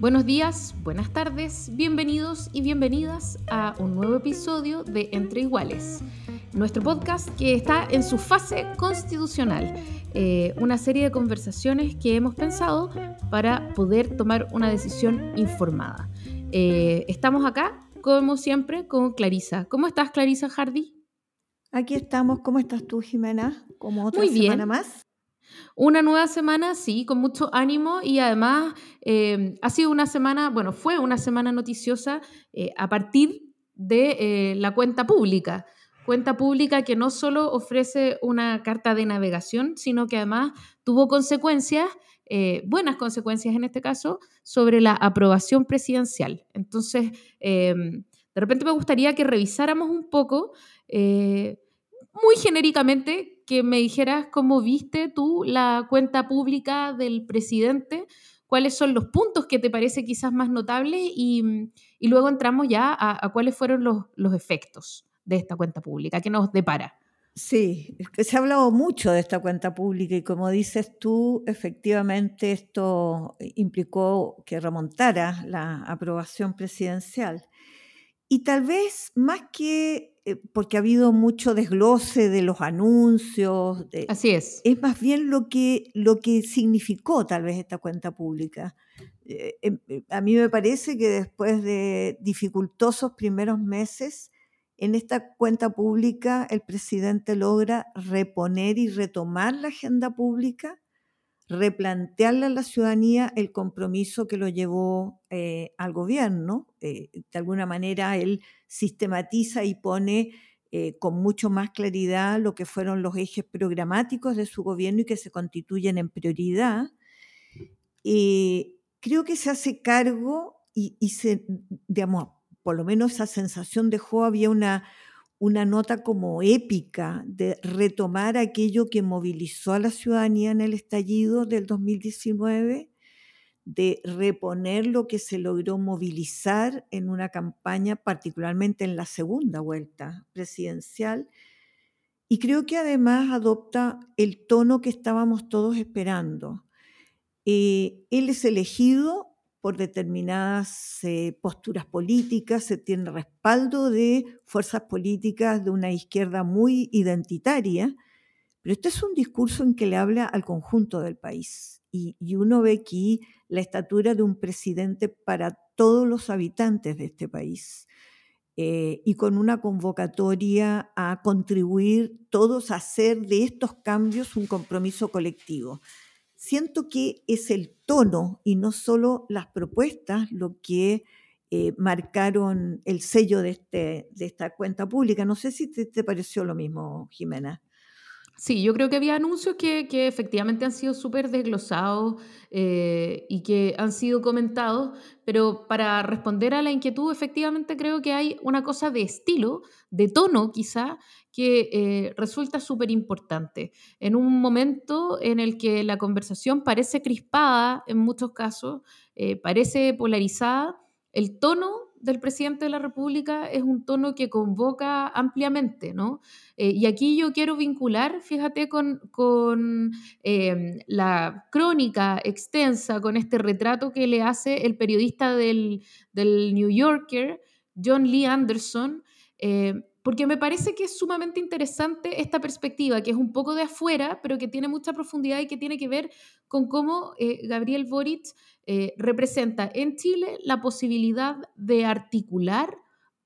Buenos días, buenas tardes, bienvenidos y bienvenidas a un nuevo episodio de Entre Iguales, nuestro podcast que está en su fase constitucional, eh, una serie de conversaciones que hemos pensado para poder tomar una decisión informada. Eh, estamos acá, como siempre, con Clarisa. ¿Cómo estás, Clarisa Hardy? Aquí estamos. ¿Cómo estás tú, Jimena? Como otra Muy semana más. Una nueva semana, sí, con mucho ánimo y además eh, ha sido una semana, bueno, fue una semana noticiosa eh, a partir de eh, la cuenta pública. Cuenta pública que no solo ofrece una carta de navegación, sino que además tuvo consecuencias, buenas consecuencias en este caso, sobre la aprobación presidencial. Entonces, de repente me gustaría que revisáramos un poco, muy genéricamente, que me dijeras cómo viste tú la cuenta pública del presidente, cuáles son los puntos que te parece quizás más notables y, luego entramos ya a, cuáles fueron los, los, efectos de esta cuenta pública que nos depara. Sí, se ha hablado mucho de esta cuenta pública y como dices tú, efectivamente esto implicó que remontara la aprobación presidencial. Y tal vez más que porque ha habido mucho desglose de los anuncios. Así es. Es más bien lo que, lo que significó tal vez esta cuenta pública. Eh, em, eh, a mí me parece que después de dificultosos primeros meses, en esta cuenta pública el presidente logra reponer y retomar la agenda pública, replantearle a la ciudadanía el compromiso que lo llevó al gobierno. de alguna manera él sistematiza y pone eh, con mucho más claridad lo que fueron los ejes programáticos de su gobierno y que se constituyen en prioridad. Eh, creo que se hace cargo y, se, digamos, por lo menos esa sensación dejó, había una, una nota como épica de retomar aquello que movilizó a la ciudadanía en el estallido del 2019 de reponer lo que se logró movilizar en una campaña, particularmente en la segunda vuelta presidencial. Y creo que además adopta el tono que estábamos todos esperando. Eh, él es elegido por determinadas eh, posturas políticas, se tiene respaldo de fuerzas políticas de una izquierda muy identitaria, pero este es un discurso en que le habla al conjunto del país. Y, y uno ve aquí la estatura de un presidente para todos los habitantes de este país. Eh, y con una convocatoria a contribuir todos a hacer de estos cambios un compromiso colectivo. Siento que es el tono y no solo las propuestas lo que eh, marcaron el sello de, este, de esta cuenta pública. No sé si te pareció lo mismo, Jimena. Sí, yo creo que había anuncios que, que efectivamente han sido súper desglosados eh, y que han sido comentados, pero para responder a la inquietud, efectivamente creo que hay una cosa de estilo, de tono quizá, que eh, resulta súper importante. En un momento en el que la conversación parece crispada en muchos casos, eh, parece polarizada, el tono del presidente de la República es un tono que convoca ampliamente, ¿no? Eh, y aquí yo quiero vincular, fíjate, con, con em, la crónica extensa, con este retrato que le hace el periodista del, del New Yorker, John Lee Anderson, eh, porque me parece que es sumamente interesante esta perspectiva, que es un poco de afuera, pero que tiene mucha profundidad y que tiene que ver con cómo eh, Gabriel Boric eh, representa en Chile la posibilidad de articular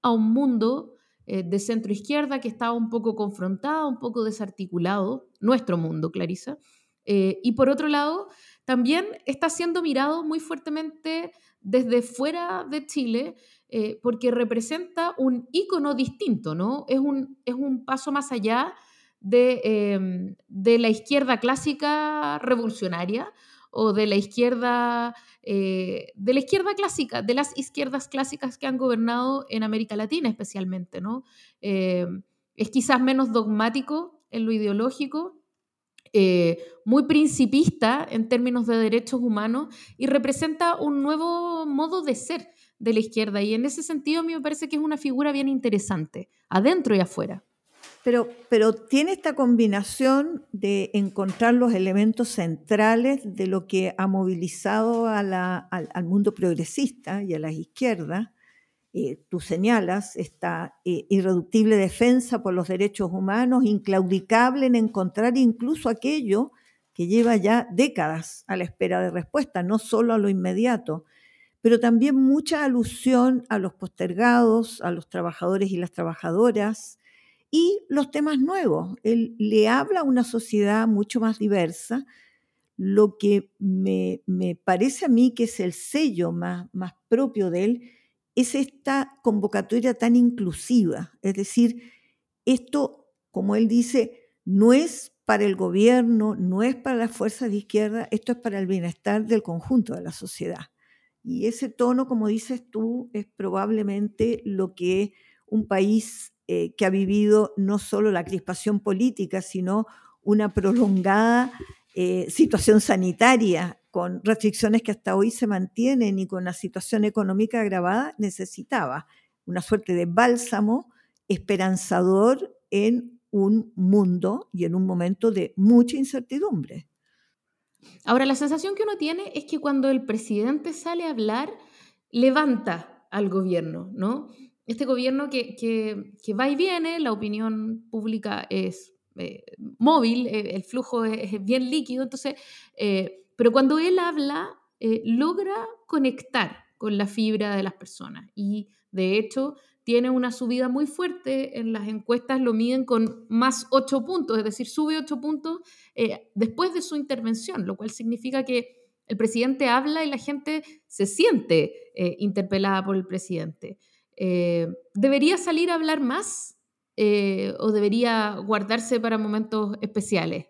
a un mundo eh, de centro izquierda que estaba un poco confrontado, un poco desarticulado, nuestro mundo, Clarisa. y por otro lado, también está siendo mirado muy fuertemente desde fuera de Chile eh, porque representa un icono distinto, ¿no? Es un, es un paso más allá de, em, de, la izquierda clásica revolucionaria o de la izquierda, de la izquierda clásica, de las izquierdas clásicas que han gobernado en América Latina especialmente, ¿no? es quizás menos dogmático en lo ideológico, eh, muy principista en términos de derechos humanos y representa un nuevo modo de ser de la izquierda. Y en ese sentido a mí me parece que es una figura bien interesante, adentro y afuera. Pero, pero tiene esta combinación de encontrar los elementos centrales de lo que ha movilizado al, mundo progresista y a las izquierdas, eh, tú señalas, esta eh, irreductible defensa por los derechos humanos, inclaudicable en encontrar incluso aquello que lleva ya décadas a la espera de respuesta, no solo a lo inmediato, pero también mucha alusión a los postergados, a los trabajadores y las trabajadoras y los temas nuevos. Él le habla a una sociedad mucho más diversa, lo que me, parece a mí que es el sello más, más propio de él, es esta convocatoria tan inclusiva. Es decir, esto, como él dice, no es para el gobierno, no es para las fuerzas de izquierda, esto es para el bienestar del conjunto de la sociedad. Y ese tono, como dices tú, es probablemente lo que un país eh, que ha vivido no solo la crispación política, sino una prolongada eh, situación sanitaria con restricciones que hasta hoy se mantienen y con la situación económica agravada, necesitaba una suerte de bálsamo esperanzador en un mundo y en un momento de mucha incertidumbre. Ahora, la sensación que uno tiene es que cuando el presidente sale a hablar, levanta al gobierno, ¿no? Este gobierno que, que, va y viene, la opinión pública es eh, móvil, eh, el flujo es, bien líquido, entonces eh, pero cuando él habla, logra conectar con la fibra de las personas y de hecho tiene una subida muy fuerte, en las encuestas lo miden con más 8 puntos, es decir, sube 8 puntos eh, después de su intervención, lo cual significa que el presidente habla y la gente se siente eh, interpelada por el presidente. ¿Debería salir a hablar más o debería guardarse para momentos especiales?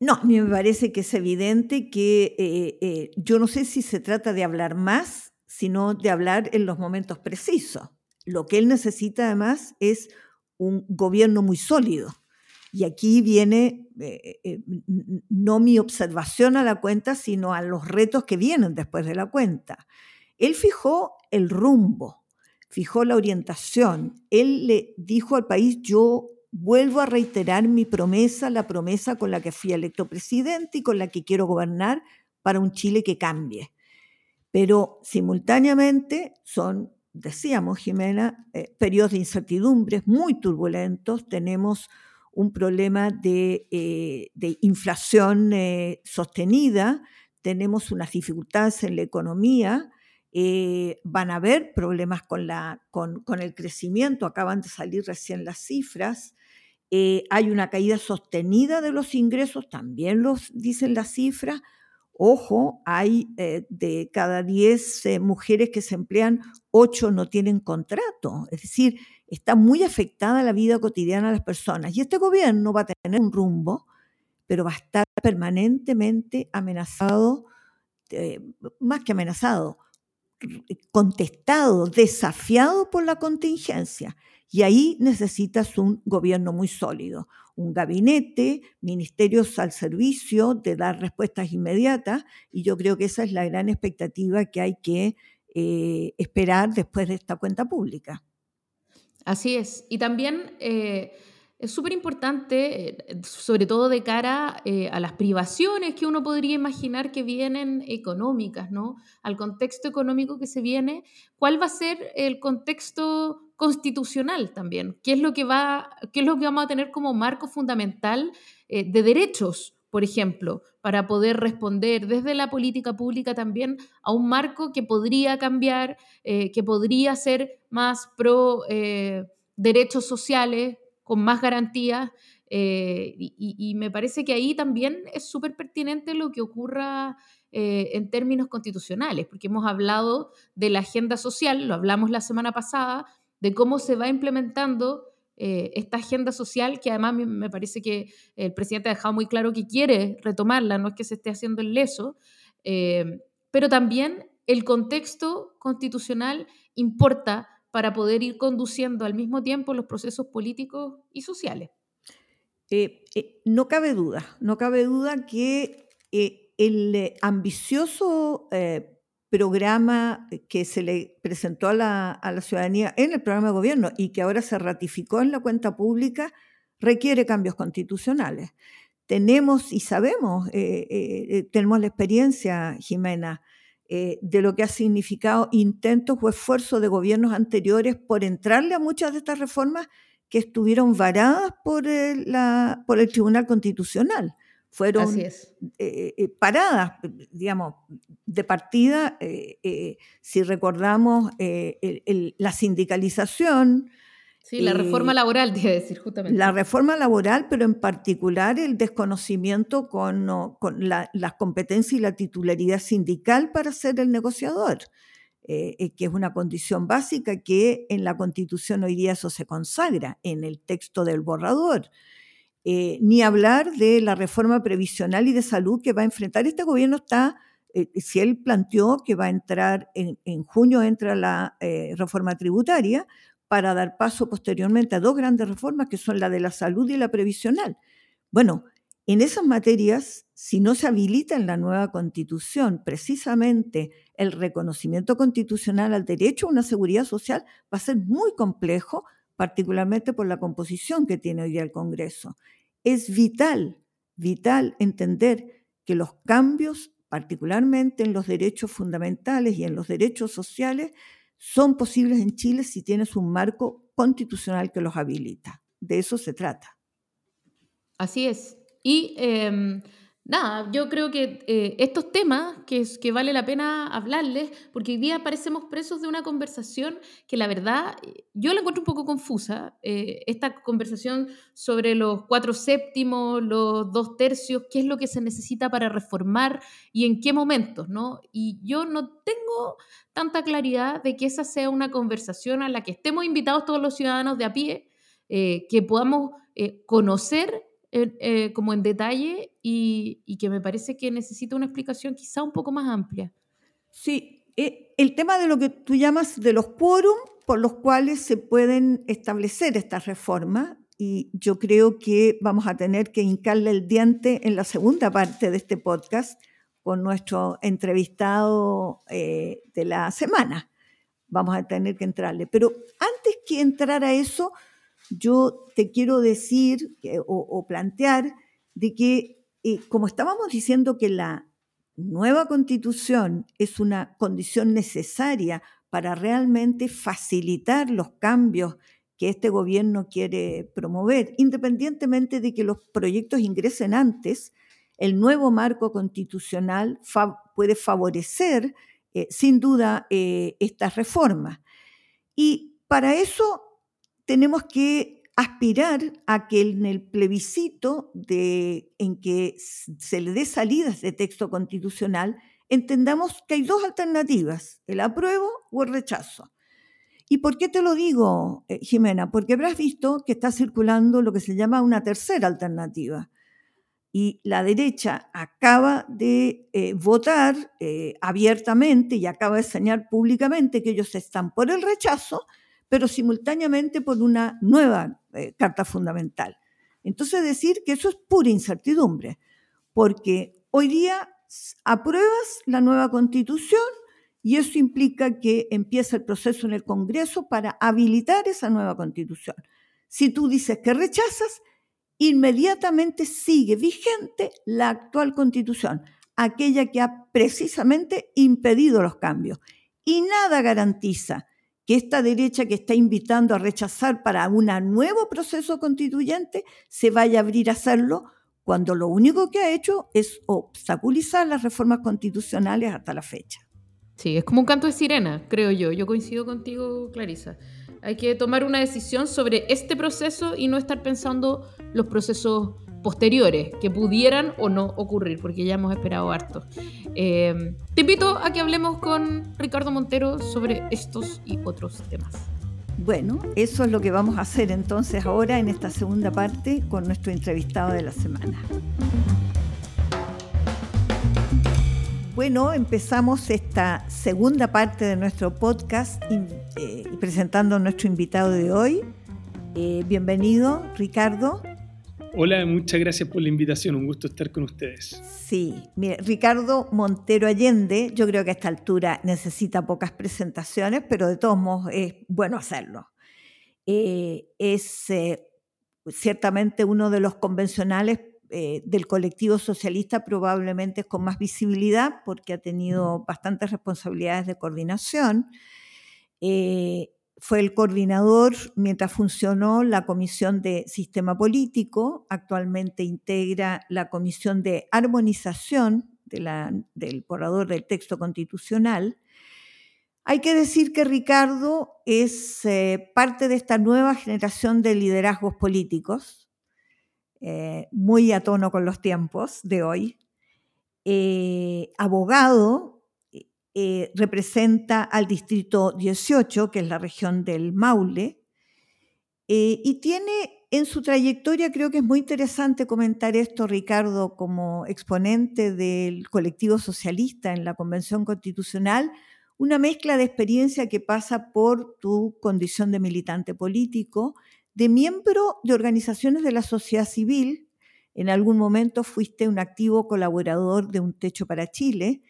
No, a me parece que es evidente que eh, eh, yo no sé si se trata de hablar más, sino de hablar en los momentos precisos. Lo que él necesita además es un gobierno muy sólido. Y aquí viene eh, no mi observación a la cuenta, sino a los retos que vienen después de la cuenta. Él fijó el rumbo, fijó la orientación. Él le dijo al país, yo vuelvo a reiterar mi promesa, la promesa con la que fui electo presidente y con la que quiero gobernar para un Chile que cambie. Pero simultáneamente son, decíamos Jimena, eh, periodos de incertidumbres muy turbulentos, tenemos un problema de, eh, inflación eh, sostenida, tenemos unas dificultades en la economía, van a haber problemas con, la, con, con, el crecimiento, acaban de salir recién las cifras, eh, hay una caída sostenida de los ingresos, también los dicen las cifras. Ojo, hay eh, de cada 10 eh, mujeres que se emplean, 8 no tienen contrato. Es decir, está muy afectada la vida cotidiana de las personas. Y este gobierno va a tener un rumbo, pero va a estar permanentemente amenazado, más que amenazado, contestado, desafiado por la contingencia. Y ahí necesitas un gobierno muy sólido, un gabinete, ministerios al servicio de dar respuestas inmediatas, y yo creo que esa es la gran expectativa que hay que eh, esperar después de esta cuenta pública. Así es. Y también eh, es súper importante, eh, sobre todo de cara a las privaciones que uno podría imaginar que vienen económicas, ¿no? Al contexto económico que se viene, ¿cuál va a ser el contexto constitucional también, qué es lo que, va, qué es lo que vamos a tener como marco fundamental eh, de derechos, por ejemplo, para poder responder desde la política pública también a un marco que podría cambiar, eh, que podría ser más pro eh, derechos sociales, con más garantías. y, me parece que ahí también es súper pertinente lo que ocurra en términos constitucionales, porque hemos hablado de la agenda social, lo hablamos la semana pasada, de cómo se va implementando eh, esta agenda social que además me parece que el presidente ha dejado muy claro que quiere retomarla, no es que se esté haciendo el leso, eh, pero también el contexto constitucional importa para poder ir conduciendo al mismo tiempo los procesos políticos y sociales. Eh, no cabe duda, no cabe duda que el ambicioso programa que se le presentó a la, ciudadanía en el programa de gobierno y que ahora se ratificó en la cuenta pública, requiere cambios constitucionales. Tenemos y sabemos, eh, eh, eh, tenemos la experiencia, Jimena, de lo que ha significado intentos o esfuerzos de gobiernos anteriores por entrarle a muchas de estas reformas que estuvieron varadas por por el Tribunal Constitucional fueron eh, eh, paradas, digamos, de partida, eh, si recordamos la sindicalización. Sí, la reforma laboral, debe decir, justamente. La reforma laboral, pero en particular el desconocimiento con, con las competencias y la titularidad sindical para ser el negociador. que es una condición básica que en la Constitución hoy día eso se consagra en el texto del borrador. Eh, ni hablar de la reforma previsional y de salud que va a enfrentar. Este gobierno está, eh, si él planteó que va a entrar, en, junio entra la eh, reforma tributaria, para dar paso posteriormente a dos grandes reformas que son la de la salud y la previsional. Bueno, en esas materias, si no se habilita en la nueva constitución precisamente el reconocimiento constitucional al derecho a una seguridad social, va a ser muy complejo, particularmente por la composición que tiene hoy día el Congreso es vital, vital entender que los cambios, particularmente en los derechos fundamentales y en los derechos sociales, son posibles en Chile si tienes un marco constitucional que los habilita. De eso se trata. Así es. Y em, nada, yo creo que eh, estos temas que, vale la pena hablarles, porque hoy día parecemos presos de una conversación que la verdad eh, yo la encuentro un poco confusa. Eh, esta conversación sobre los cuatro séptimos, los dos tercios, qué es lo que se necesita para reformar y en qué momentos, ¿no? Y yo no tengo tanta claridad de que esa sea una conversación a la que estemos invitados todos los ciudadanos de a pie, que podamos conocer eh, como en detalle y, que me parece que necesita una explicación quizá un poco más amplia. Sí, eh, el tema de lo que tú llamas de los quórum por los cuales se pueden establecer estas reformas y yo creo que vamos a tener que hincarle el diente en la segunda parte de este podcast con nuestro entrevistado eh, de la semana. Vamos a tener que entrarle. Pero antes que entrar a eso, yo te quiero decir o, plantear de que, eh, como estábamos diciendo que la nueva constitución es una condición necesaria para realmente facilitar los cambios que este gobierno quiere promover, independientemente de que los proyectos ingresen antes, el nuevo marco constitucional puede favorecer, eh, sin duda, eh, estas reformas. Y para eso tenemos que aspirar a que en el plebiscito en que se le dé salidas de texto constitucional, entendamos que hay dos alternativas, el apruebo o el rechazo. ¿Y por qué te lo digo, eh, Jimena? Porque habrás visto que está circulando lo que se llama una tercera alternativa. Y la derecha acaba de eh, votar eh, abiertamente y acaba de enseñar públicamente que ellos están por el rechazo pero simultáneamente por una nueva eh, Carta Fundamental. Entonces decir que eso es pura incertidumbre, porque hoy día apruebas la nueva constitución y eso implica que empieza el proceso en el Congreso para habilitar esa nueva constitución. Si tú dices que rechazas, inmediatamente sigue vigente la actual constitución, aquella que ha precisamente impedido los cambios. Y nada garantiza que esta derecha que está invitando a rechazar para un nuevo proceso constituyente se vaya a abrir a hacerlo cuando lo único que ha hecho es obstaculizar las reformas constitucionales hasta la fecha. Sí, es como un canto de sirena, creo yo. Yo coincido contigo, Clarisa. Hay que tomar una decisión sobre este proceso y no estar pensando los procesos posteriores que pudieran o no ocurrir, porque ya hemos esperado harto. Eh, te invito a que hablemos con Ricardo Montero sobre estos y otros temas. Bueno, eso es lo que vamos a hacer entonces ahora en esta segunda parte con nuestro entrevistado de la semana. Bueno, empezamos esta segunda parte de nuestro podcast eh, presentando a nuestro invitado de hoy. Eh, bienvenido, Ricardo. Hola, muchas gracias por la invitación, un gusto estar con ustedes. Sí, Ricardo Montero Allende, yo creo que a esta altura necesita pocas presentaciones, pero de todos modos es bueno hacerlo. Eh, es ciertamente uno de los convencionales eh, del colectivo socialista probablemente con más visibilidad porque ha tenido bastantes responsabilidades de coordinación. Eh, fue el coordinador mientras funcionó la Comisión de Sistema Político, actualmente integra la Comisión de Armonización del borrador del texto constitucional. Hay que decir que Ricardo es eh, parte de esta nueva generación de liderazgos políticos, eh, muy a tono con los tiempos de hoy. Eh, abogado, eh, representa al distrito 18, que es la región del Maule, y tiene en su trayectoria, creo que es muy interesante comentar esto, Ricardo, como exponente del colectivo socialista en la Convención Constitucional, una mezcla de experiencia que pasa por tu condición de militante político, de miembro de organizaciones de la sociedad civil. En algún momento fuiste un activo colaborador de Un Techo para Chile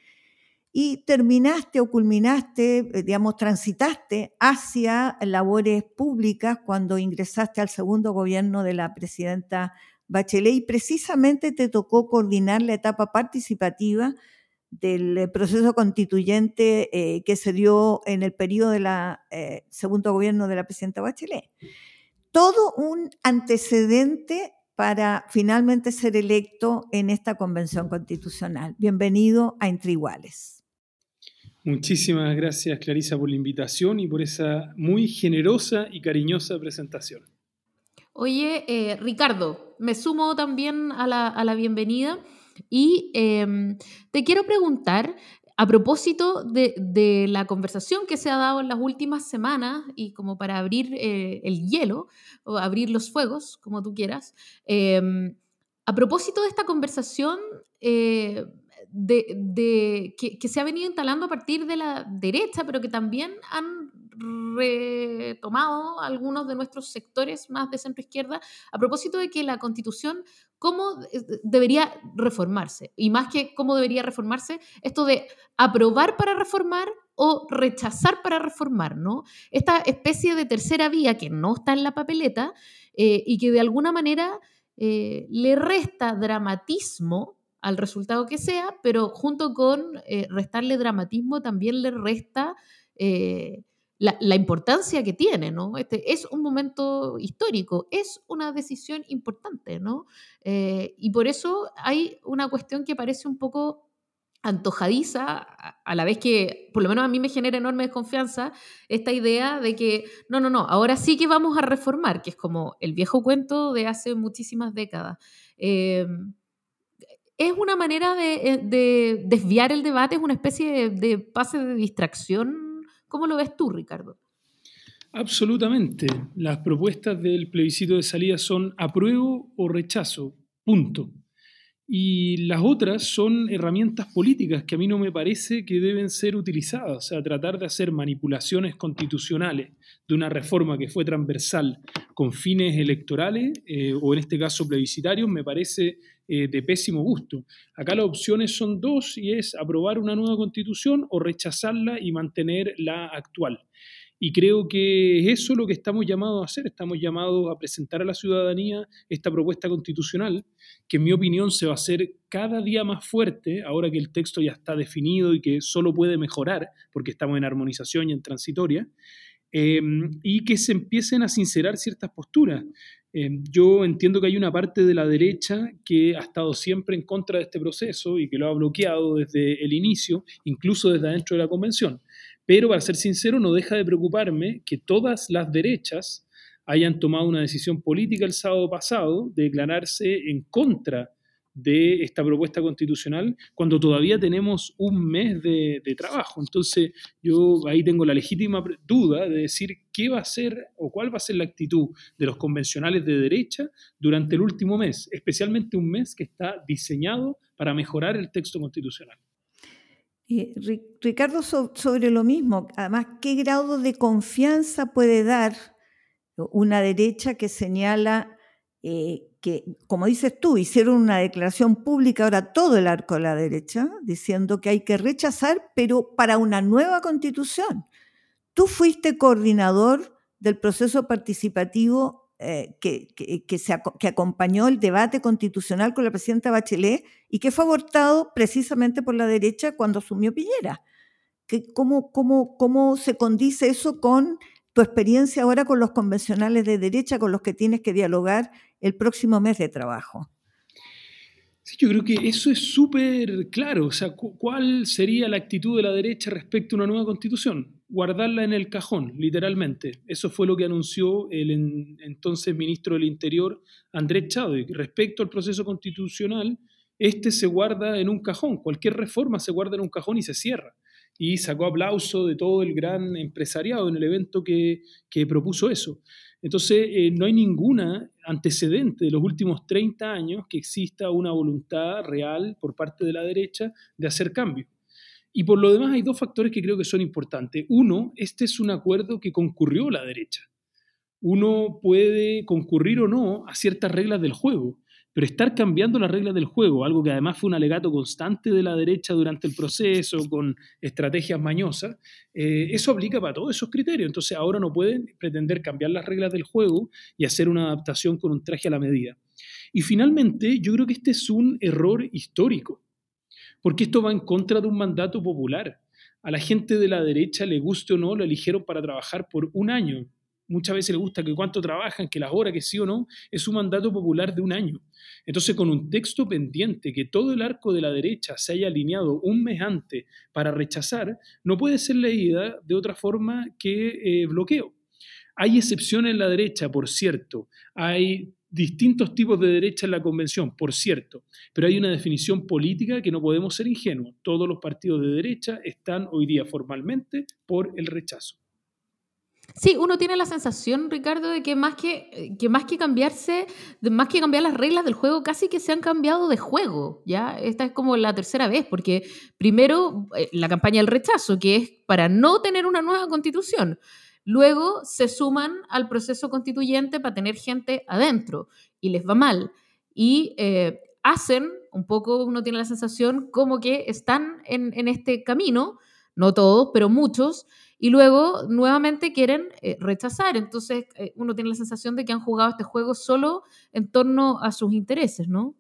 y terminaste o culminaste, eh, digamos, transitaste hacia labores públicas cuando ingresaste al segundo gobierno de la presidenta Bachelet y precisamente te tocó coordinar la etapa participativa del eh, proceso constituyente eh, que se dio en el periodo del segundo gobierno de la presidenta Bachelet todo un antecedente para finalmente ser electo en esta convención constitucional. Bienvenido a Entre Iguales. Muchísimas gracias Clarisa por la invitación y por esa muy generosa y cariñosa presentación. Oye, eh, Ricardo, me sumo también a la, bienvenida y em, te quiero preguntar a propósito de, la conversación que se ha dado en las últimas semanas y como para abrir eh, el hielo o abrir los fuegos, como tú quieras, em, a propósito de esta conversación eh, de, que, se ha venido instalando a partir de la derecha, pero que también han retomado algunos de nuestros sectores más de centro izquierda, a propósito de que la constitución cómo debería reformarse. Y más que cómo debería reformarse, esto de aprobar para reformar o rechazar para reformar, ¿no? Esta especie de tercera vía que no está en la papeleta eh, y que de alguna manera eh, le resta dramatismo al resultado que sea, pero junto con eh, restarle dramatismo también le resta la, importancia que tiene, ¿no? Este es un momento histórico, es una decisión importante, ¿no? Eh, y por eso hay una cuestión que parece un poco antojadiza, a la vez que por lo menos a mí me genera enorme desconfianza esta idea de que no, no, no, ahora sí que vamos a reformar, que es como el viejo cuento de hace muchísimas décadas. Eh, es una manera de, de, desviar el debate, es una especie de, de pase de distracción ¿Cómo lo ves tú, Ricardo? Absolutamente. Las propuestas del plebiscito de salida son apruebo o rechazo, punto. Y las otras son herramientas políticas que a mí no me parece que deben ser utilizadas. O sea, tratar de hacer manipulaciones constitucionales de una reforma que fue transversal con fines electorales, eh, o en este caso plebiscitarios, me parece eh, de pésimo gusto. Acá las opciones son dos y es aprobar una nueva constitución o rechazarla y mantener la actual. Y creo que es eso lo que estamos llamados a hacer. Estamos llamados a presentar a la ciudadanía esta propuesta constitucional, que en mi opinión se va a hacer cada día más fuerte, ahora que el texto ya está definido y que solo puede mejorar, porque estamos en armonización y en transitoria, eh, y que se empiecen a sincerar ciertas posturas. Em, yo entiendo que hay una parte de la derecha que ha estado siempre en contra de este proceso y que lo ha bloqueado desde el inicio, incluso desde adentro de la convención. Pero, para ser sincero, no deja de preocuparme que todas las derechas hayan tomado una decisión política el sábado pasado de declararse en contra de esta propuesta constitucional cuando todavía tenemos un mes de, trabajo. Entonces, yo ahí tengo la legítima duda de decir qué va a ser o cuál va a ser la actitud de los convencionales de derecha durante el último mes, especialmente un mes que está diseñado para mejorar el texto constitucional. Ricardo, sobre lo mismo, además, ¿qué grado de confianza puede dar una derecha que señala eh, que, como dices tú, hicieron una declaración pública ahora todo el arco de la derecha, diciendo que hay que rechazar, pero para una nueva constitución. Tú fuiste coordinador del proceso participativo eh, que, que, acompañó el debate constitucional con la presidenta Bachelet y que fue abortado precisamente por la derecha cuando asumió Piñera. ¿Cómo, cómo, ¿Cómo se condice eso con tu experiencia ahora con los convencionales de derecha con los que tienes que dialogar el próximo mes de trabajo. Sí, yo creo que eso es súper claro. O sea, ¿cuál sería la actitud de la derecha respecto a una nueva constitución? Guardarla en el cajón, literalmente. Eso fue lo que anunció el entonces ministro del Interior, Andrés Chávez. Respecto al proceso constitucional, este se guarda en un cajón. Cualquier reforma se guarda en un cajón y se cierra y sacó aplauso de todo el gran empresariado en el evento que, propuso eso. Entonces, eh, no hay ninguna antecedente de los últimos 30 años que exista una voluntad real por parte de la derecha de hacer cambios. Y por lo demás hay dos factores que creo que son importantes. Uno, este es un acuerdo que concurrió la derecha. Uno puede concurrir o no a ciertas reglas del juego. Pero estar cambiando las reglas del juego, algo que además fue un alegato constante de la derecha durante el proceso, con estrategias mañosas, eh, eso aplica para todos esos criterios. Entonces ahora no pueden pretender cambiar las reglas del juego y hacer una adaptación con un traje a la medida. Y finalmente, yo creo que este es un error histórico, porque esto va en contra de un mandato popular. A la gente de la derecha, le guste o no, lo eligieron para trabajar por un año, muchas veces le gusta que cuánto trabajan, que las horas, que sí o no, es un mandato popular de un año. Entonces, con un texto pendiente que todo el arco de la derecha se haya alineado un mes antes para rechazar, no puede ser leída de otra forma que eh, bloqueo. Hay excepciones en la derecha, por cierto. Hay distintos tipos de derecha en la convención, por cierto, pero hay una definición política que no podemos ser ingenuos. Todos los partidos de derecha están hoy día formalmente por el rechazo. Sí, uno tiene la sensación, Ricardo, de que más que, que más que cambiarse, más que cambiar las reglas del juego, casi que se han cambiado de juego, ¿ya? Esta es como la tercera vez, porque primero eh, la campaña del rechazo, que es para no tener una nueva constitución. Luego se suman al proceso constituyente para tener gente adentro y les va mal. Y eh, hacen, un poco uno tiene la sensación, como que están en, en este camino, no todos, pero muchos, y luego nuevamente quieren eh, rechazar. Entonces eh, uno tiene la sensación de que han jugado este juego solo en torno a sus intereses, ¿no?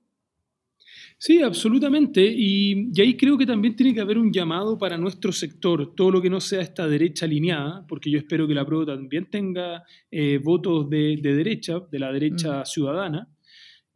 Sí, absolutamente. Y, ahí creo que también tiene que haber un llamado para nuestro sector, todo lo que no sea esta derecha alineada, porque yo espero que la prueba también tenga eh, votos de, derecha, de la derecha mm. ciudadana,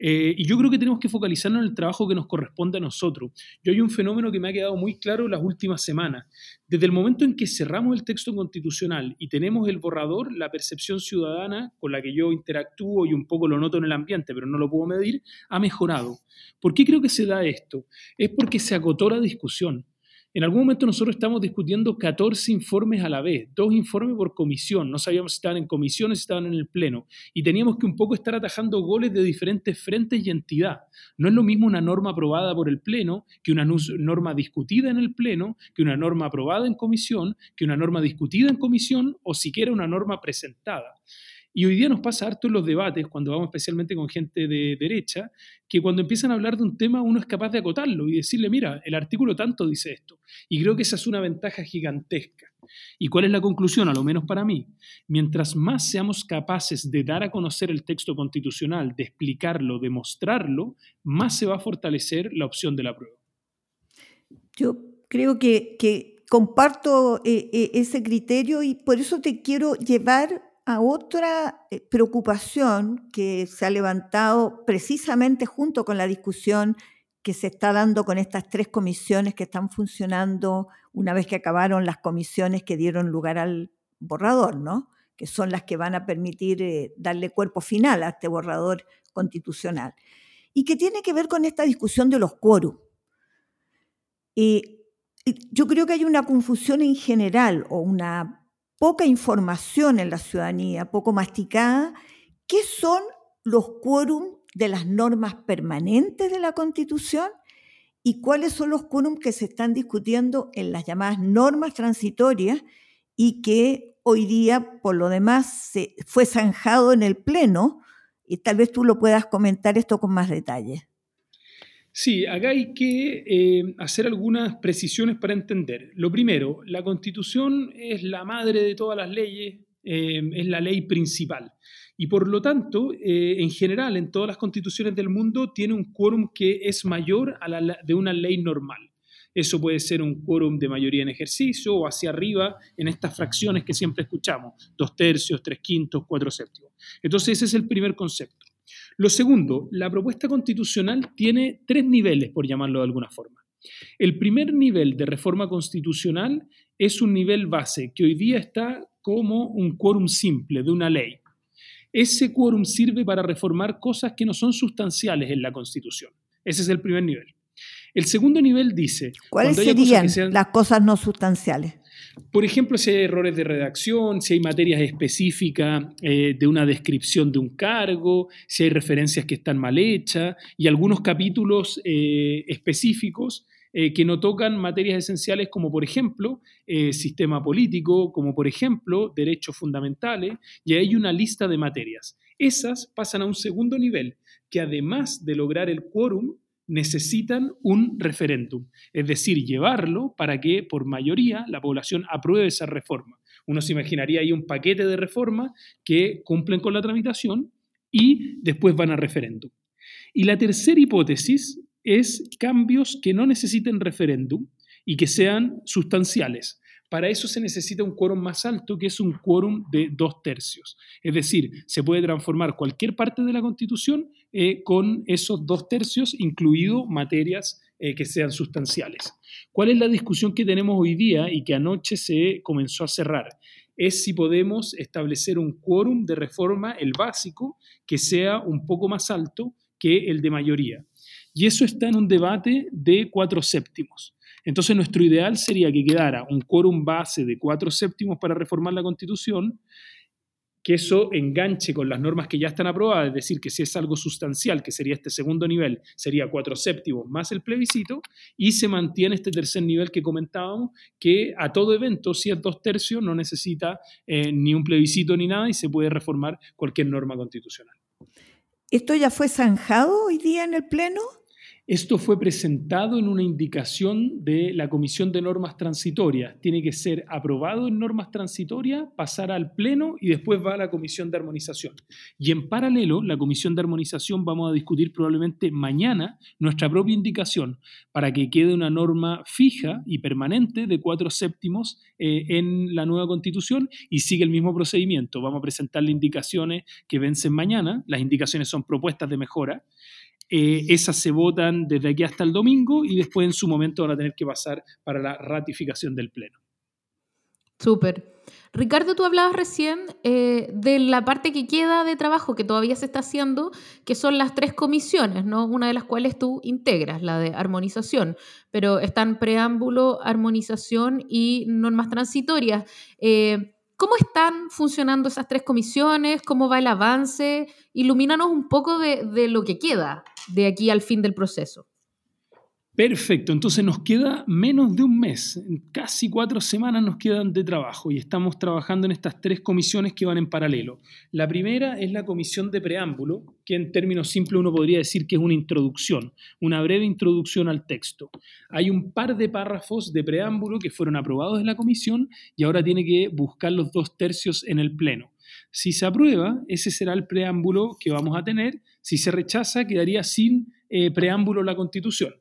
eh, y yo creo que tenemos que focalizarnos en el trabajo que nos corresponde a nosotros. Yo hay un fenómeno que me ha quedado muy claro las últimas semanas. Desde el momento en que cerramos el texto constitucional y tenemos el borrador, la percepción ciudadana con la que yo interactúo y un poco lo noto en el ambiente, pero no lo puedo medir, ha mejorado. ¿Por qué creo que se da esto? Es porque se agotó la discusión. En algún momento nosotros estamos discutiendo 14 informes a la vez, dos informes por comisión, no sabíamos si estaban en comisión o si estaban en el Pleno, y teníamos que un poco estar atajando goles de diferentes frentes y entidad. No es lo mismo una norma aprobada por el Pleno que una norma discutida en el Pleno, que una norma aprobada en comisión, que una norma discutida en comisión o siquiera una norma presentada. Y hoy día nos pasa harto en los debates, cuando vamos especialmente con gente de derecha, que cuando empiezan a hablar de un tema uno es capaz de acotarlo y decirle, mira, el artículo tanto dice esto. Y creo que esa es una ventaja gigantesca. ¿Y cuál es la conclusión, a lo menos para mí? Mientras más seamos capaces de dar a conocer el texto constitucional, de explicarlo, de mostrarlo, más se va a fortalecer la opción de la prueba. Yo creo que, comparto eh, eh, ese criterio y por eso te quiero llevar otra eh, preocupación que se ha levantado precisamente junto con la discusión que se está dando con estas tres comisiones que están funcionando una vez que acabaron las comisiones que dieron lugar al borrador, ¿no? que son las que van a permitir eh, darle cuerpo final a este borrador constitucional. y que tiene que ver con esta discusión de los quórum. yo creo que hay una confusión en general o una poca información en la ciudadanía, poco masticada, ¿qué son los quórum de las normas permanentes de la Constitución y cuáles son los quórum que se están discutiendo en las llamadas normas transitorias y que hoy día, por lo demás, se fue zanjado en el Pleno, y tal vez tú lo puedas comentar esto con más detalle. Sí, acá hay que eh, hacer algunas precisiones para entender. Lo primero, la Constitución es la madre de todas las leyes, eh, es la ley principal. Y por lo tanto, eh, en general, en todas las constituciones del mundo, tiene un quórum que es mayor a la de una ley normal. Eso puede ser un quórum de mayoría en ejercicio o hacia arriba en estas fracciones que siempre escuchamos, dos tercios, tres quintos, cuatro séptimos. Entonces ese es el primer concepto. Lo segundo, la propuesta constitucional tiene tres niveles, por llamarlo de alguna forma. El primer nivel de reforma constitucional es un nivel base que hoy día está como un quórum simple de una ley. Ese quórum sirve para reformar cosas que no son sustanciales en la Constitución. Ese es el primer nivel. El segundo nivel dice... ¿Cuáles serían las cosas no sustanciales? Por ejemplo, si hay errores de redacción, si hay materias específicas eh, de una descripción de un cargo, si hay referencias que están mal hechas y algunos capítulos eh, específicos eh, que no tocan materias esenciales como por ejemplo sistema político, como por ejemplo derechos fundamentales, y hay una lista de materias. Esas pasan a un segundo nivel, que además de lograr el quórum, necesitan un referéndum, es decir, llevarlo para que por mayoría la población apruebe esa reforma. Uno se imaginaría ahí un paquete de reformas que cumplen con la tramitación y después van a referéndum. Y la tercera hipótesis es cambios que no necesiten referéndum y que sean sustanciales. Para eso se necesita un quórum más alto, que es un quórum de dos tercios. Es decir, se puede transformar cualquier parte de la Constitución eh, con esos dos tercios, incluido materias eh, que sean sustanciales. ¿Cuál es la discusión que tenemos hoy día y que anoche se comenzó a cerrar? Es si podemos establecer un quórum de reforma, el básico, que sea un poco más alto que el de mayoría. Y eso está en un debate de cuatro séptimos. Entonces nuestro ideal sería que quedara un quórum base de cuatro séptimos para reformar la Constitución, que eso enganche con las normas que ya están aprobadas, es decir, que si es algo sustancial, que sería este segundo nivel, sería cuatro séptimos más el plebiscito, y se mantiene este tercer nivel que comentábamos, que a todo evento, si es dos tercios, no necesita eh, ni un plebiscito ni nada y se puede reformar cualquier norma constitucional. ¿Esto ya fue zanjado hoy día en el Pleno? Esto fue presentado en una indicación de la Comisión de Normas Transitorias. Tiene que ser aprobado en normas transitorias, pasar al Pleno y después va a la Comisión de Armonización. Y en paralelo, la Comisión de Armonización vamos a discutir probablemente mañana nuestra propia indicación para que quede una norma fija y permanente de cuatro séptimos eh, en la nueva Constitución y sigue el mismo procedimiento. Vamos a presentarle indicaciones que vencen mañana. Las indicaciones son propuestas de mejora eh, esas se votan desde aquí hasta el domingo y después en su momento van a tener que pasar para la ratificación del Pleno. Súper. Ricardo, tú hablabas recién eh, de la parte que queda de trabajo que todavía se está haciendo, que son las tres comisiones, ¿no? Una de las cuales tú integras, la de armonización, pero están preámbulo, armonización y normas transitorias. Eh, ¿Cómo están funcionando esas tres comisiones? ¿Cómo va el avance? Ilumínanos un poco de, de lo que queda de aquí al fin del proceso. Perfecto, entonces nos queda menos de un mes, casi cuatro semanas nos quedan de trabajo y estamos trabajando en estas tres comisiones que van en paralelo. La primera es la comisión de preámbulo, que en términos simples uno podría decir que es una introducción, una breve introducción al texto. Hay un par de párrafos de preámbulo que fueron aprobados en la comisión y ahora tiene que buscar los dos tercios en el Pleno. Si se aprueba, ese será el preámbulo que vamos a tener. Si se rechaza, quedaría sin eh, preámbulo la Constitución.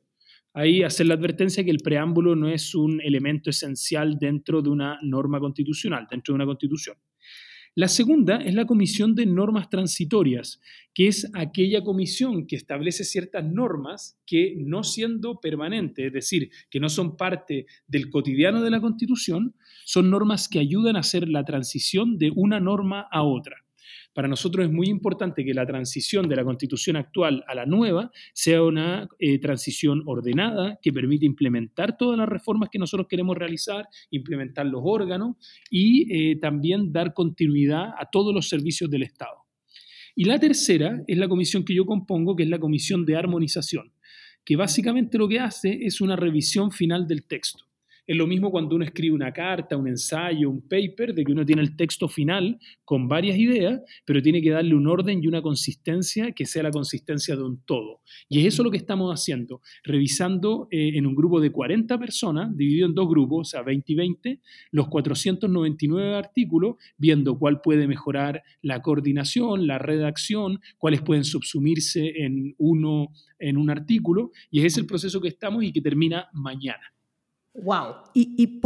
Ahí hacer la advertencia que el preámbulo no es un elemento esencial dentro de una norma constitucional, dentro de una constitución. La segunda es la comisión de normas transitorias, que es aquella comisión que establece ciertas normas que no siendo permanentes, es decir, que no son parte del cotidiano de la Constitución, son normas que ayudan a hacer la transición de una norma a otra. Para nosotros es muy importante que la transición de la constitución actual a la nueva sea una eh, transición ordenada que permite implementar todas las reformas que nosotros queremos realizar, implementar los órganos y eh, también dar continuidad a todos los servicios del Estado. Y la tercera es la comisión que yo compongo, que es la comisión de armonización, que básicamente lo que hace es una revisión final del texto. Es lo mismo cuando uno escribe una carta, un ensayo, un paper, de que uno tiene el texto final con varias ideas, pero tiene que darle un orden y una consistencia que sea la consistencia de un todo. Y es eso lo que estamos haciendo, revisando eh, en un grupo de 40 personas, dividido en dos grupos, o sea, 20 y 20, los 499 artículos, viendo cuál puede mejorar la coordinación, la redacción, cuáles pueden subsumirse en uno en un artículo, y ese es el proceso que estamos y que termina mañana. Wow. ¿Y,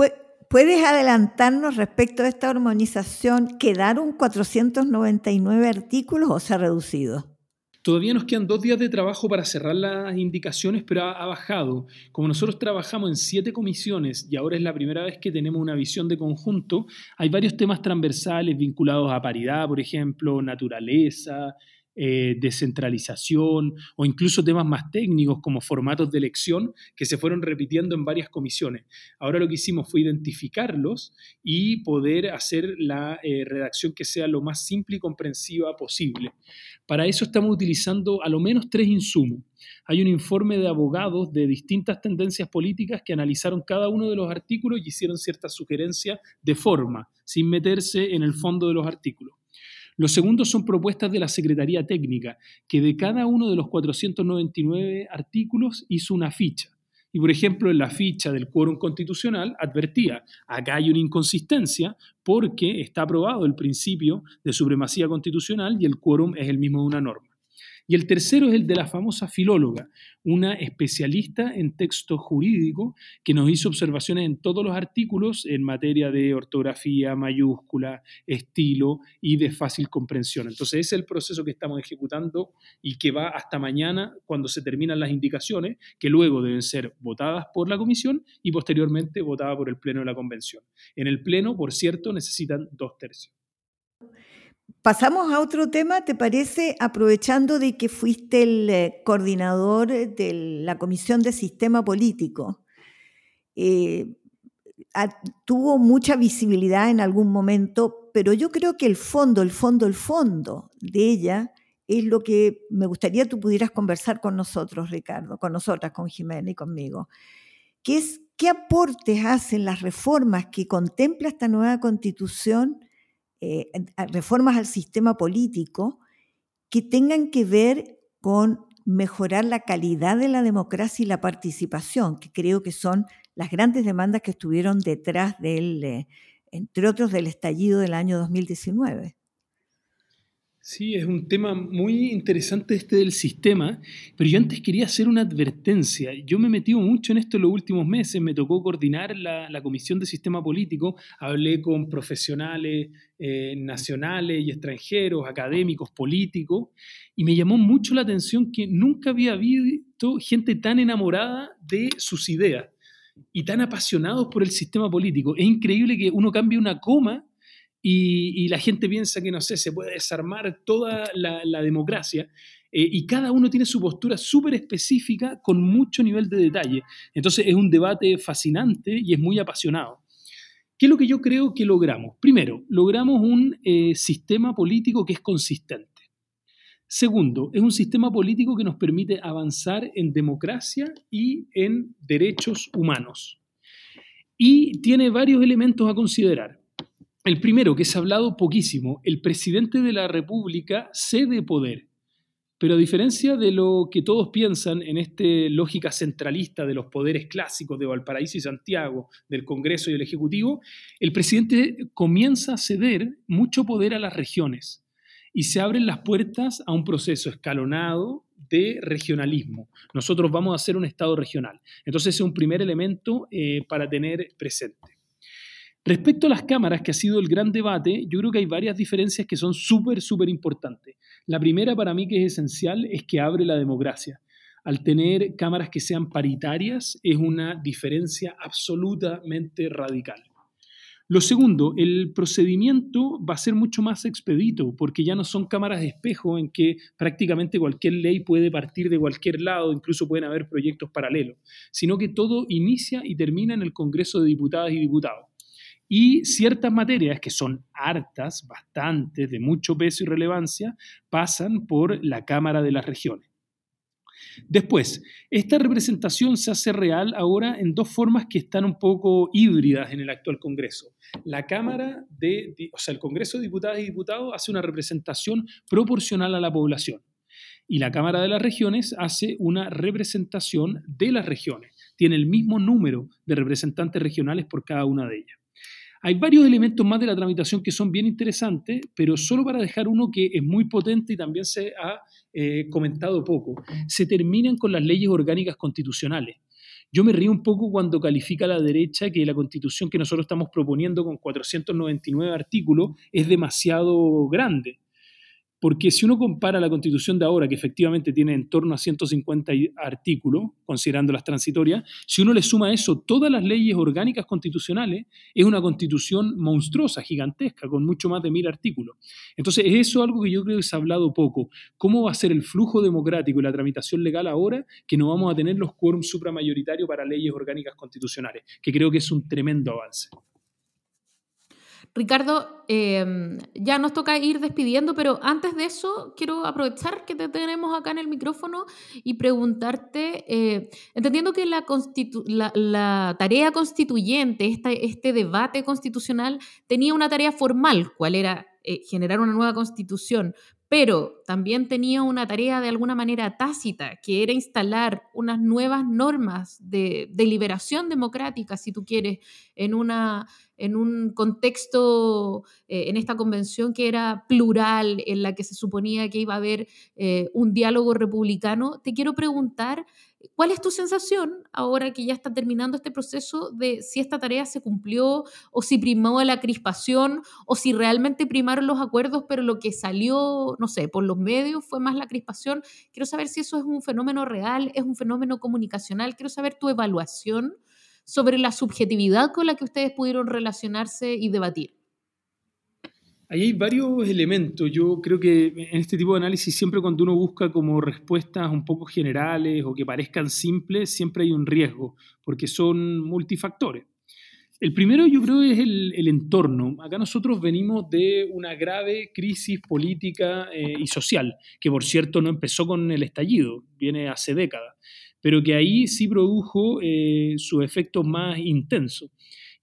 puedes adelantarnos respecto a esta armonización? ¿Quedaron 499 artículos o se ha reducido? Todavía nos quedan dos días de trabajo para cerrar las indicaciones, pero ha, ha, bajado. Como nosotros trabajamos en siete comisiones y ahora es la primera vez que tenemos una visión de conjunto, hay varios temas transversales vinculados a paridad, por ejemplo, naturaleza, eh, descentralización o incluso temas más técnicos como formatos de elección que se fueron repitiendo en varias comisiones. Ahora lo que hicimos fue identificarlos y poder hacer la eh, redacción que sea lo más simple y comprensiva posible. Para eso estamos utilizando a lo menos tres insumos. Hay un informe de abogados de distintas tendencias políticas que analizaron cada uno de los artículos y hicieron ciertas sugerencias de forma, sin meterse en el fondo de los artículos. Los segundos son propuestas de la Secretaría Técnica, que de cada uno de los 499 artículos hizo una ficha. Y, por ejemplo, en la ficha del quórum constitucional advertía, acá hay una inconsistencia porque está aprobado el principio de supremacía constitucional y el quórum es el mismo de una norma. Y el tercero es el de la famosa filóloga, una especialista en texto jurídico que nos hizo observaciones en todos los artículos en materia de ortografía, mayúscula, estilo y de fácil comprensión. Entonces ese es el proceso que estamos ejecutando y que va hasta mañana cuando se terminan las indicaciones, que luego deben ser votadas por la comisión y posteriormente votadas por el Pleno de la Convención. En el Pleno, por cierto, necesitan dos tercios. Pasamos a otro tema, ¿te parece? Aprovechando de que fuiste el eh, coordinador de la Comisión de Sistema Político. Eh, tuvo mucha visibilidad en algún momento, pero yo creo que el fondo, el fondo, el fondo de ella es lo que me gustaría tú pudieras conversar con nosotros, Ricardo, con nosotras, con Jimena y conmigo, que es qué aportes hacen las reformas que contempla esta nueva constitución eh, reformas al sistema político que tengan que ver con mejorar la calidad de la democracia y la participación, que creo que son las grandes demandas que estuvieron detrás del, eh, entre otros, del estallido del año 2019. Sí, es un tema muy interesante este del sistema, pero yo antes quería hacer una advertencia. Yo me he metido mucho en esto en los últimos meses, me tocó coordinar la, Comisión de Sistema Político, hablé con profesionales eh, nacionales y extranjeros, académicos, políticos, y me llamó mucho la atención que nunca había visto gente tan enamorada de sus ideas y tan apasionados por el sistema político. Es increíble que uno cambie una coma y, la gente piensa que, no sé, se puede desarmar toda la, democracia. Eh, y cada uno tiene su postura súper específica con mucho nivel de detalle. Entonces es un debate fascinante y es muy apasionado. ¿Qué es lo que yo creo que logramos? Primero, logramos un eh, sistema político que es consistente. Segundo, es un sistema político que nos permite avanzar en democracia y en derechos humanos. Y tiene varios elementos a considerar. El primero, que se ha hablado poquísimo, el presidente de la República cede poder. Pero a diferencia de lo que todos piensan en esta lógica centralista de los poderes clásicos de Valparaíso y Santiago, del Congreso y el Ejecutivo, el presidente comienza a ceder mucho poder a las regiones y se abren las puertas a un proceso escalonado de regionalismo. Nosotros vamos a ser un Estado regional. Entonces es un primer elemento eh, para tener presente. Respecto a las cámaras, que ha sido el gran debate, yo creo que hay varias diferencias que son súper, súper importantes. La primera para mí que es esencial es que abre la democracia. Al tener cámaras que sean paritarias es una diferencia absolutamente radical. Lo segundo, el procedimiento va a ser mucho más expedito porque ya no son cámaras de espejo en que prácticamente cualquier ley puede partir de cualquier lado, incluso pueden haber proyectos paralelos, sino que todo inicia y termina en el Congreso de Diputadas y Diputados. Y ciertas materias que son hartas, bastantes, de mucho peso y relevancia, pasan por la Cámara de las Regiones. Después, esta representación se hace real ahora en dos formas que están un poco híbridas en el actual Congreso. La Cámara de, o sea, el Congreso de Diputadas y Diputados hace una representación proporcional a la población y la Cámara de las Regiones hace una representación de las regiones. Tiene el mismo número de representantes regionales por cada una de ellas. Hay varios elementos más de la tramitación que son bien interesantes, pero solo para dejar uno que es muy potente y también se ha eh, comentado poco. Se terminan con las leyes orgánicas constitucionales. Yo me río un poco cuando califica a la derecha que la constitución que nosotros estamos proponiendo con 499 artículos es demasiado grande. Porque si uno compara la constitución de ahora, que efectivamente tiene en torno a 150 artículos, considerando las transitorias, si uno le suma a eso todas las leyes orgánicas constitucionales, es una constitución monstruosa, gigantesca, con mucho más de mil artículos. Entonces, es eso algo que yo creo que se ha hablado poco. ¿Cómo va a ser el flujo democrático y la tramitación legal ahora que no vamos a tener los quórums supramayoritarios para leyes orgánicas constitucionales? Que creo que es un tremendo avance. Ricardo, em, ya nos toca ir despidiendo, pero antes de eso quiero aprovechar que te tenemos acá en el micrófono y preguntarte, eh, entendiendo que la, tarea constituyente, este debate constitucional, tenía una tarea formal, cuál era eh, generar una nueva constitución, pero también tenía una tarea de alguna manera tácita, que era instalar unas nuevas normas de deliberación democrática, si tú quieres, en, una, en un contexto, eh, en esta convención que era plural, en la que se suponía que iba a haber eh, un diálogo republicano. Te quiero preguntar ¿Cuál es tu sensación ahora que ya está terminando este proceso de si esta tarea se cumplió o si primó la crispación o si realmente primaron los acuerdos, pero lo que salió, no sé, por los medios fue más la crispación? Quiero saber si eso es un fenómeno real, es un fenómeno comunicacional. Quiero saber tu evaluación sobre la subjetividad con la que ustedes pudieron relacionarse y debatir. Ahí hay varios elementos. Yo creo que en este tipo de análisis siempre cuando uno busca como respuestas un poco generales o que parezcan simples, siempre hay un riesgo, porque son multifactores. El primero yo creo es el, entorno. Acá nosotros venimos de una grave crisis política eh, y social, que por cierto no empezó con el estallido, viene hace décadas, pero que ahí sí produjo eh, sus efectos más intensos.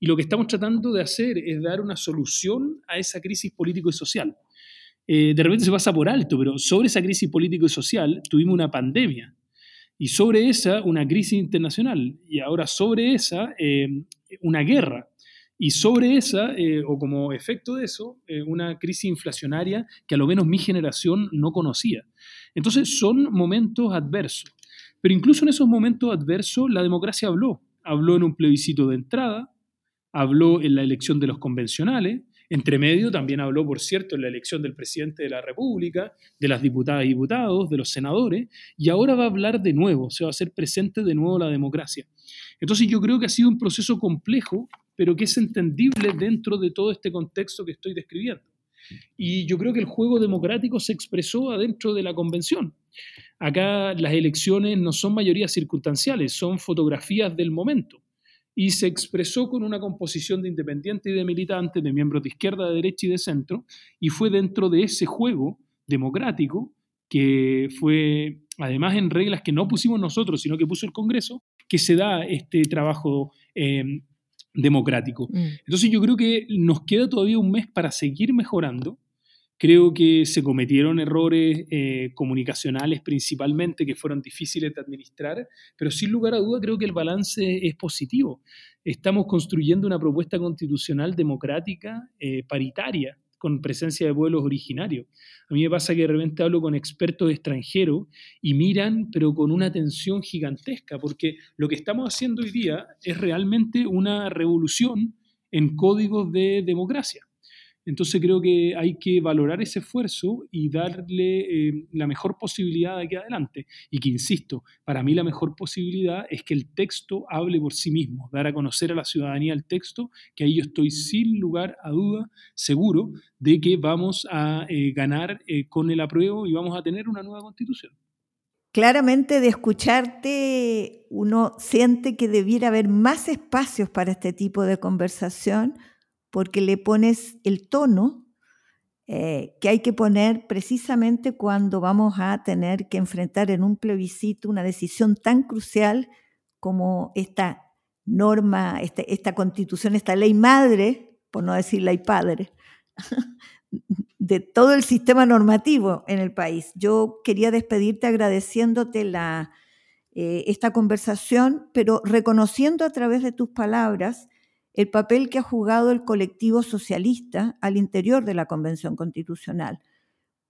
Y lo que estamos tratando de hacer es dar una solución a esa crisis político y social. Eh, de repente se pasa por alto, pero sobre esa crisis político y social tuvimos una pandemia. Y sobre esa, una crisis internacional. Y ahora sobre esa, eh, una guerra. Y sobre esa, eh, o como efecto de eso, una crisis inflacionaria que a lo menos mi generación no conocía. Entonces son momentos adversos. Pero incluso en esos momentos adversos la democracia habló. Habló en un plebiscito de entrada, habló en la elección de los convencionales, entre medio también habló, por cierto, en la elección del presidente de la República, de las diputadas y diputados, de los senadores, y ahora va a hablar de nuevo, se va a hacer presente de nuevo la democracia. Entonces yo creo que ha sido un proceso complejo, pero que es entendible dentro de todo este contexto que estoy describiendo. Y yo creo que el juego democrático se expresó adentro de la convención. Acá las elecciones no son mayorías circunstanciales, son fotografías del momento y se expresó con una composición de independientes y de militantes, de miembros de izquierda, de derecha y de centro, y fue dentro de ese juego democrático que fue, además en reglas que no pusimos nosotros, sino que puso el Congreso, que se da este trabajo em, democrático. Mm. Entonces yo creo que nos queda todavía un mes para seguir mejorando Creo que se cometieron errores eh, comunicacionales principalmente que fueron difíciles de administrar, pero sin lugar a duda creo que el balance es positivo. Estamos construyendo una propuesta constitucional democrática, eh, paritaria, con presencia de pueblos originarios. A mí me pasa que de repente hablo con expertos extranjeros y miran, pero con una atención gigantesca, porque lo que estamos haciendo hoy día es realmente una revolución en códigos de democracia. Entonces creo que hay que valorar ese esfuerzo y darle eh, la mejor posibilidad de aquí adelante. Y que, insisto, para mí la mejor posibilidad es que el texto hable por sí mismo, dar a conocer a la ciudadanía el texto, que ahí yo estoy sin lugar a duda seguro de que vamos a eh, ganar eh, con el apruebo y vamos a tener una nueva constitución. Claramente de escucharte uno siente que debiera haber más espacios para este tipo de conversación porque le pones el tono eh, que hay que poner precisamente cuando vamos a tener que enfrentar en un plebiscito una decisión tan crucial como esta norma, este, esta constitución, esta ley madre, por no decir ley padre, de todo el sistema normativo en el país. Yo quería despedirte agradeciéndote la, eh, esta conversación, pero reconociendo a través de tus palabras el papel que ha jugado el colectivo socialista al interior de la Convención Constitucional,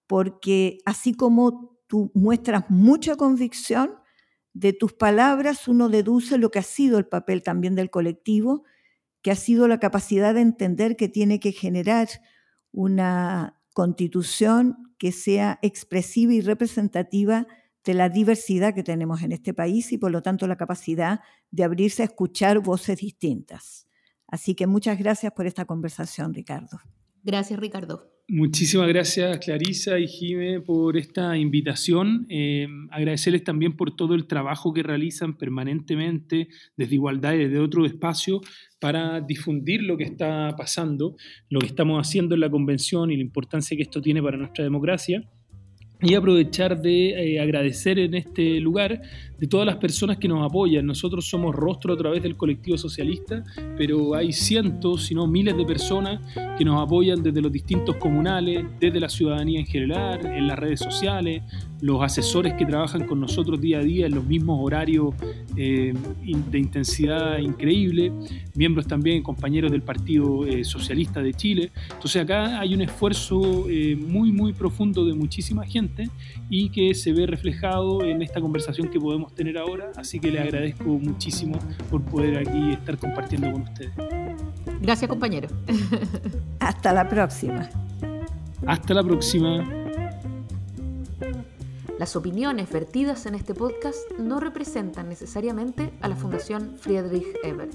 porque así como tú muestras mucha convicción, de tus palabras uno deduce lo que ha sido el papel también del colectivo, que ha sido la capacidad de entender que tiene que generar una constitución que sea expresiva y representativa de la diversidad que tenemos en este país y por lo tanto la capacidad de abrirse a escuchar voces distintas. Así que muchas gracias por esta conversación, Ricardo. Gracias, Ricardo. Muchísimas gracias, Clarisa y Jime, por esta invitación. Eh, agradecerles también por todo el trabajo que realizan permanentemente desde Igualdad y desde otro espacio para difundir lo que está pasando, lo que estamos haciendo en la convención y la importancia que esto tiene para nuestra democracia y aprovechar de eh, agradecer en este lugar de todas las personas que nos apoyan. Nosotros somos rostro a través del colectivo socialista, pero hay cientos, si no miles de personas que nos apoyan desde los distintos comunales, desde la ciudadanía en general, en las redes sociales, los asesores que trabajan con nosotros día a día en los mismos horarios eh, de intensidad increíble, miembros también, compañeros del Partido eh, Socialista de Chile. Entonces acá hay un esfuerzo muy, muy profundo de muchísima gente y que se ve reflejado en esta conversación que podemos tener ahora. Así que le agradezco muchísimo por poder aquí estar compartiendo con ustedes. Gracias, compañero. Hasta la próxima. Hasta la próxima. Las opiniones vertidas en este podcast no representan necesariamente a la Fundación Friedrich Ebert.